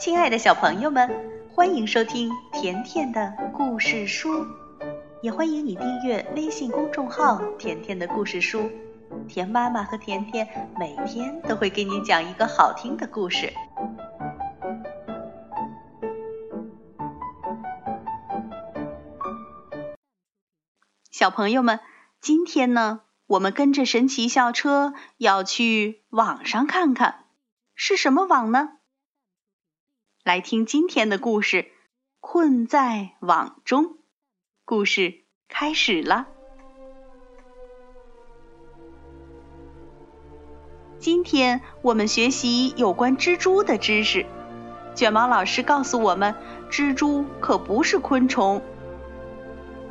亲爱的小朋友们，欢迎收听甜甜的故事书，也欢迎你订阅微信公众号“甜甜的故事书”。甜妈妈和甜甜每天都会给你讲一个好听的故事。小朋友们，今天呢，我们跟着神奇校车要去网上看看，是什么网呢？来听今天的故事，《困在网中》。故事开始了。今天我们学习有关蜘蛛的知识。卷毛老师告诉我们，蜘蛛可不是昆虫。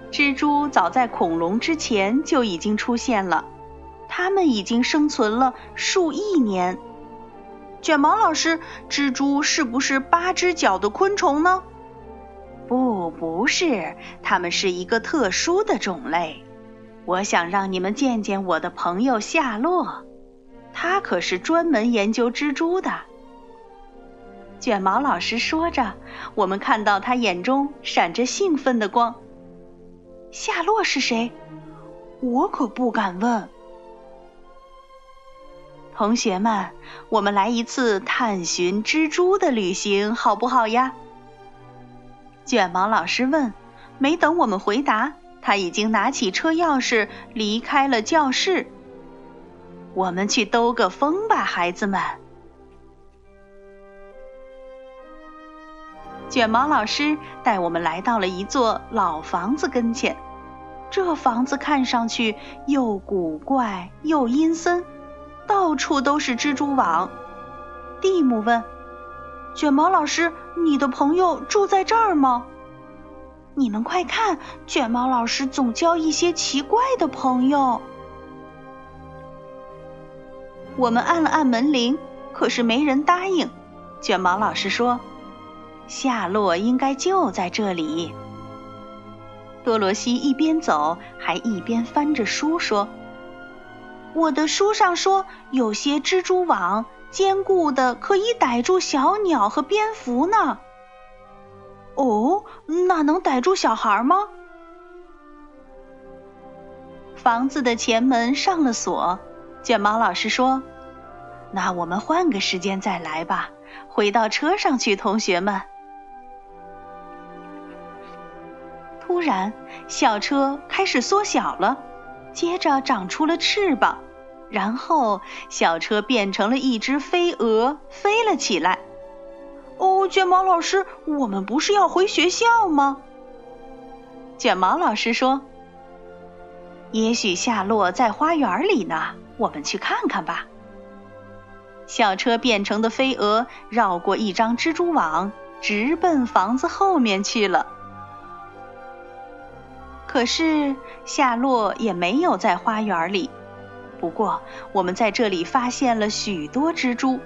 蜘蛛早在恐龙之前就已经出现了，它们已经生存了数亿年。卷毛老师，蜘蛛是不是八只脚的昆虫呢？不，不是，它们是一个特殊的种类。我想让你们见见我的朋友夏洛，他可是专门研究蜘蛛的。卷毛老师说着，我们看到他眼中闪着兴奋的光。夏洛是谁？我可不敢问。同学们，我们来一次探寻蜘蛛的旅行，好不好呀？卷毛老师问。没等我们回答，他已经拿起车钥匙离开了教室。我们去兜个风吧，孩子们。卷毛老师带我们来到了一座老房子跟前，这房子看上去又古怪又阴森。到处都是蜘蛛网。蒂姆问：“卷毛老师，你的朋友住在这儿吗？”你们快看，卷毛老师总交一些奇怪的朋友。我们按了按门铃，可是没人答应。卷毛老师说：“夏洛应该就在这里。”多罗西一边走，还一边翻着书说。我的书上说，有些蜘蛛网坚固的可以逮住小鸟和蝙蝠呢。哦，那能逮住小孩吗？房子的前门上了锁。卷毛老师说：“那我们换个时间再来吧。”回到车上去，同学们。突然，校车开始缩小了。接着长出了翅膀，然后小车变成了一只飞蛾，飞了起来。哦，卷毛老师，我们不是要回学校吗？卷毛老师说：“也许夏洛在花园里呢，我们去看看吧。”小车变成的飞蛾绕过一张蜘蛛网，直奔房子后面去了。可是夏洛也没有在花园里。不过，我们在这里发现了许多蜘蛛，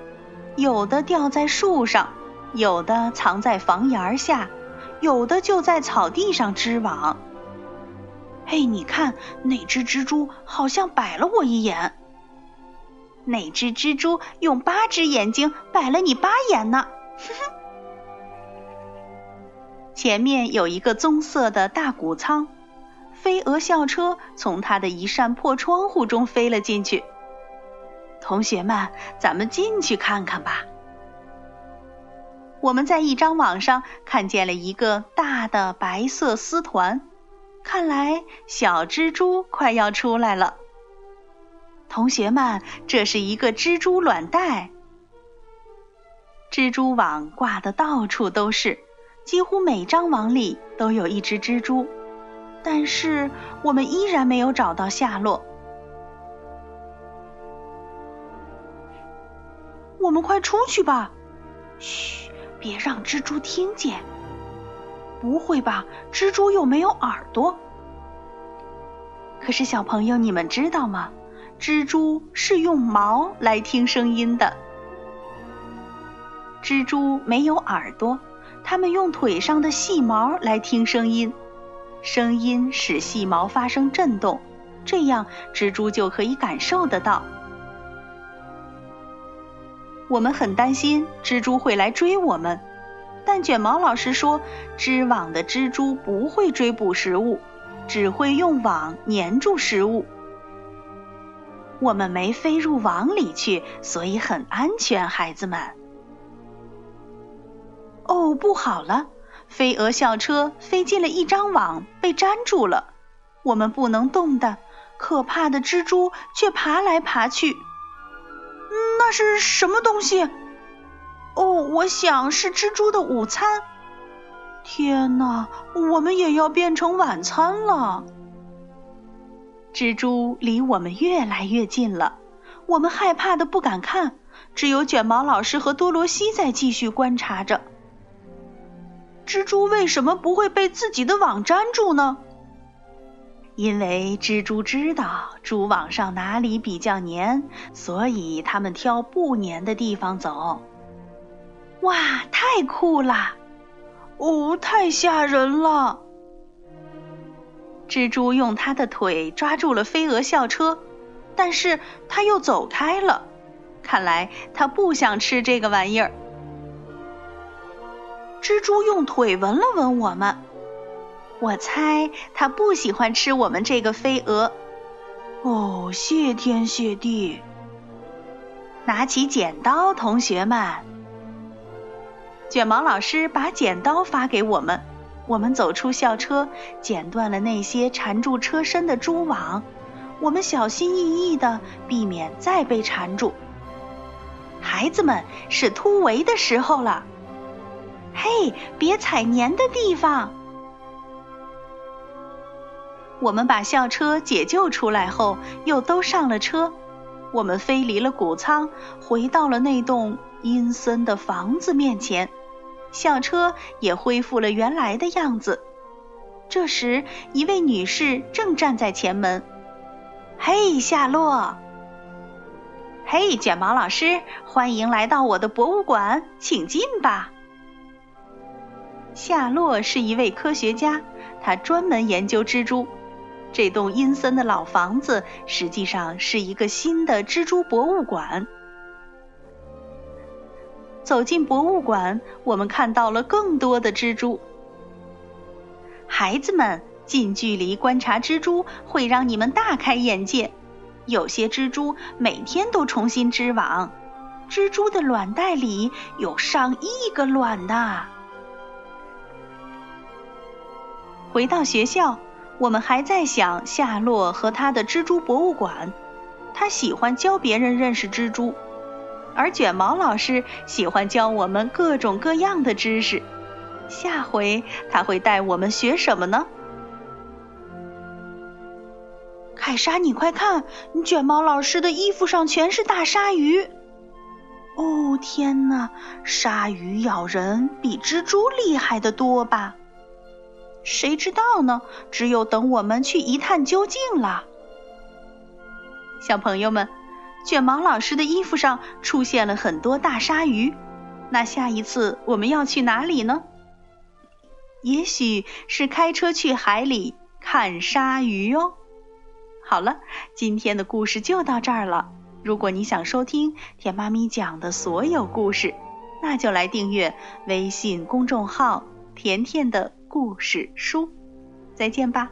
有的吊在树上，有的藏在房檐下，有的就在草地上织网。嘿，你看，那只蜘蛛好像摆了我一眼。那只蜘蛛用八只眼睛摆了你八眼呢。哼哼。前面有一个棕色的大谷仓。飞蛾校车从它的一扇破窗户中飞了进去。同学们，咱们进去看看吧。我们在一张网上看见了一个大的白色丝团，看来小蜘蛛快要出来了。同学们，这是一个蜘蛛卵袋。蜘蛛网挂的到处都是，几乎每张网里都有一只蜘蛛。但是我们依然没有找到下落。我们快出去吧！嘘，别让蜘蛛听见。不会吧？蜘蛛又没有耳朵。可是小朋友，你们知道吗？蜘蛛是用毛来听声音的。蜘蛛没有耳朵，它们用腿上的细毛来听声音。声音使细毛发生震动，这样蜘蛛就可以感受得到。我们很担心蜘蛛会来追我们，但卷毛老师说，织网的蜘蛛不会追捕食物，只会用网粘住食物。我们没飞入网里去，所以很安全，孩子们。哦，不好了！飞蛾校车飞进了一张网，被粘住了。我们不能动的，可怕的蜘蛛却爬来爬去。那是什么东西？哦，我想是蜘蛛的午餐。天哪，我们也要变成晚餐了！蜘蛛离我们越来越近了，我们害怕的不敢看，只有卷毛老师和多罗西在继续观察着。蜘蛛为什么不会被自己的网粘住呢？因为蜘蛛知道蛛网上哪里比较粘，所以它们挑不粘的地方走。哇，太酷了！哦，太吓人了！蜘蛛用它的腿抓住了飞蛾校车，但是它又走开了。看来它不想吃这个玩意儿。蜘蛛用腿闻了闻我们，我猜它不喜欢吃我们这个飞蛾。哦，谢天谢地！拿起剪刀，同学们。卷毛老师把剪刀发给我们，我们走出校车，剪断了那些缠住车身的蛛网。我们小心翼翼的避免再被缠住。孩子们，是突围的时候了。嘿，别踩粘的地方。我们把校车解救出来后，又都上了车。我们飞离了谷仓，回到了那栋阴森的房子面前。校车也恢复了原来的样子。这时，一位女士正站在前门。“嘿，夏洛！”“嘿，卷毛老师，欢迎来到我的博物馆，请进吧。”夏洛是一位科学家，他专门研究蜘蛛。这栋阴森的老房子实际上是一个新的蜘蛛博物馆。走进博物馆，我们看到了更多的蜘蛛。孩子们，近距离观察蜘蛛会让你们大开眼界。有些蜘蛛每天都重新织网，蜘蛛的卵袋里有上亿个卵呢。回到学校，我们还在想夏洛和他的蜘蛛博物馆。他喜欢教别人认识蜘蛛。而卷毛老师喜欢教我们各种各样的知识，下回他会带我们学什么呢？凯莎，你快看，卷毛老师的衣服上全是大鲨鱼！哦，天哪，鲨鱼咬人比蜘蛛厉害的多吧？谁知道呢？只有等我们去一探究竟了。小朋友们。卷毛老师的衣服上出现了很多大鲨鱼，那下一次我们要去哪里呢？也许是开车去海里看鲨鱼哦。好了，今天的故事就到这儿了。如果你想收听甜妈咪讲的所有故事，那就来订阅微信公众号“甜甜的故事书”。再见吧。